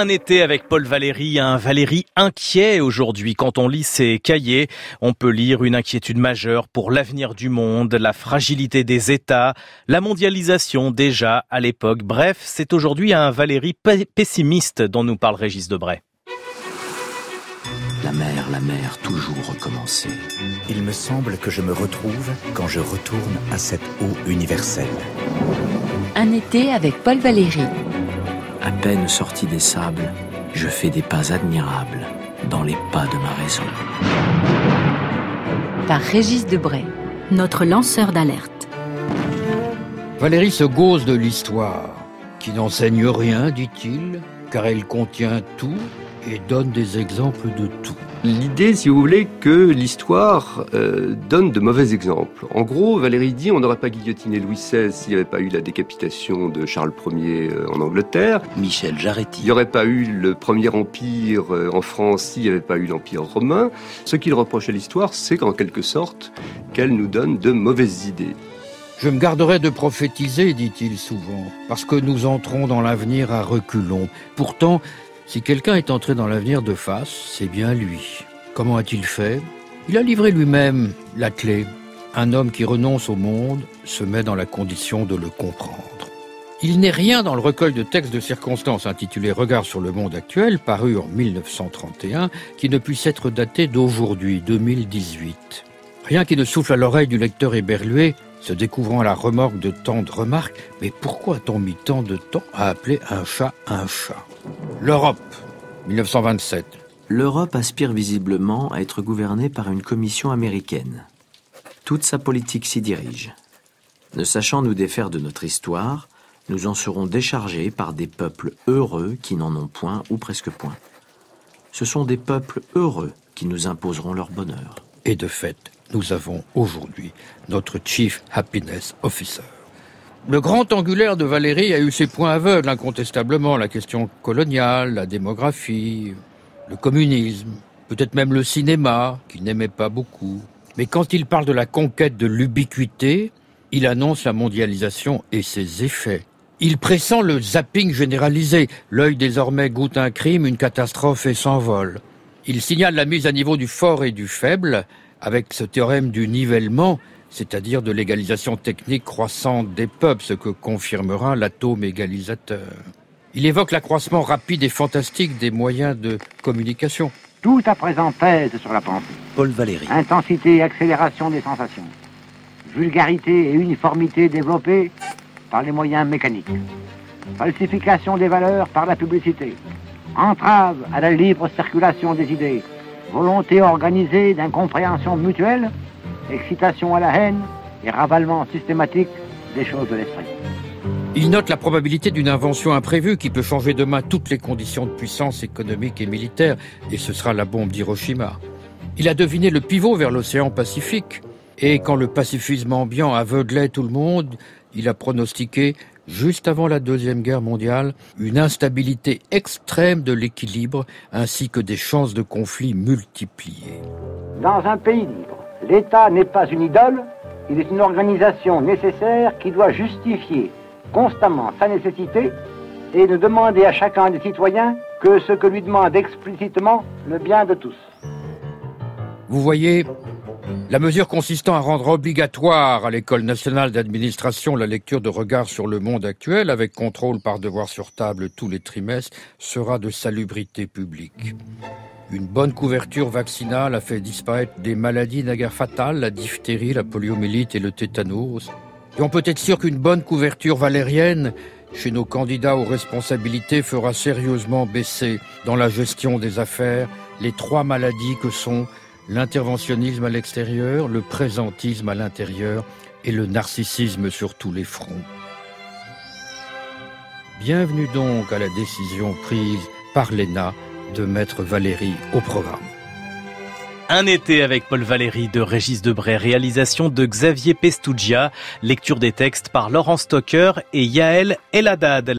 Un été avec Paul Valéry, un Valéry inquiet aujourd'hui. Quand on lit ses cahiers, on peut lire une inquiétude majeure pour l'avenir du monde, la fragilité des États, la mondialisation déjà à l'époque. Bref, c'est aujourd'hui un Valéry pessimiste dont nous parle Régis Debray. La mer, la mer, toujours recommencer. Il me semble que je me retrouve quand je retourne à cette eau universelle. Un été avec Paul Valéry. À peine sorti des sables, je fais des pas admirables dans les pas de ma raison. Par Régis Debray, notre lanceur d'alerte. Valérie se gauze de l'histoire, qui n'enseigne rien, dit-il, car elle contient tout et donne des exemples de tout. L'idée, si vous voulez, que l'histoire euh, donne de mauvais exemples. En gros, Valérie dit on n'aurait pas guillotiné Louis XVI s'il n'y avait pas eu la décapitation de Charles Ier euh, en Angleterre. Michel Jarretti. Il n'y aurait pas eu le premier empire euh, en France s'il n'y avait pas eu l'empire romain. Ce qu'il reproche à l'histoire, c'est qu'en quelque sorte, qu'elle nous donne de mauvaises idées. Je me garderai de prophétiser, dit-il souvent, parce que nous entrons dans l'avenir à reculons. Pourtant, si quelqu'un est entré dans l'avenir de face, c'est bien lui. Comment a-t-il fait? Il a livré lui-même la clé. Un homme qui renonce au monde se met dans la condition de le comprendre. Il n'est rien dans le recueil de textes de circonstances intitulé Regard sur le monde actuel, paru en 1931, qui ne puisse être daté d'aujourd'hui, 2018. Rien qui ne souffle à l'oreille du lecteur éberlué, se découvrant à la remorque de tant de remarques, mais pourquoi a-t-on mis tant de temps à appeler un chat un chat? L'Europe, 1927. L'Europe aspire visiblement à être gouvernée par une commission américaine. Toute sa politique s'y dirige. Ne sachant nous défaire de notre histoire, nous en serons déchargés par des peuples heureux qui n'en ont point ou presque point. Ce sont des peuples heureux qui nous imposeront leur bonheur. Et de fait, nous avons aujourd'hui notre Chief Happiness Officer. Le grand angulaire de Valérie a eu ses points aveugles, incontestablement, la question coloniale, la démographie, le communisme, peut-être même le cinéma, qu'il n'aimait pas beaucoup. Mais quand il parle de la conquête de l'ubiquité, il annonce la mondialisation et ses effets. Il pressent le zapping généralisé. L'œil désormais goûte un crime, une catastrophe et s'envole. Il signale la mise à niveau du fort et du faible, avec ce théorème du nivellement, c'est-à-dire de l'égalisation technique croissante des peuples, ce que confirmera l'atome égalisateur. Il évoque l'accroissement rapide et fantastique des moyens de communication. Tout à présent pèse sur la pensée. Paul Valéry. Intensité et accélération des sensations. Vulgarité et uniformité développées par les moyens mécaniques. Falsification des valeurs par la publicité. Entrave à la libre circulation des idées. Volonté organisée d'incompréhension mutuelle excitation à la haine et ravalement systématique des choses de l'esprit. Il note la probabilité d'une invention imprévue qui peut changer demain toutes les conditions de puissance économique et militaire, et ce sera la bombe d'Hiroshima. Il a deviné le pivot vers l'océan Pacifique, et quand le pacifisme ambiant aveuglait tout le monde, il a pronostiqué, juste avant la Deuxième Guerre mondiale, une instabilité extrême de l'équilibre ainsi que des chances de conflit multipliées. Dans un pays L'État n'est pas une idole, il est une organisation nécessaire qui doit justifier constamment sa nécessité et ne demander à chacun des citoyens que ce que lui demande explicitement le bien de tous. Vous voyez, la mesure consistant à rendre obligatoire à l'École nationale d'administration la lecture de regards sur le monde actuel, avec contrôle par devoir sur table tous les trimestres, sera de salubrité publique. Une bonne couverture vaccinale a fait disparaître des maladies naguère fatales, la diphtérie, la poliomyélite et le tétanos. Et on peut être sûr qu'une bonne couverture valérienne chez nos candidats aux responsabilités fera sérieusement baisser dans la gestion des affaires les trois maladies que sont l'interventionnisme à l'extérieur, le présentisme à l'intérieur et le narcissisme sur tous les fronts. Bienvenue donc à la décision prise par l'ENA de mettre Valérie au programme. Un été avec Paul Valéry de Régis Debray, réalisation de Xavier Pestougia, lecture des textes par Laurent Stocker et Yaël Eladad.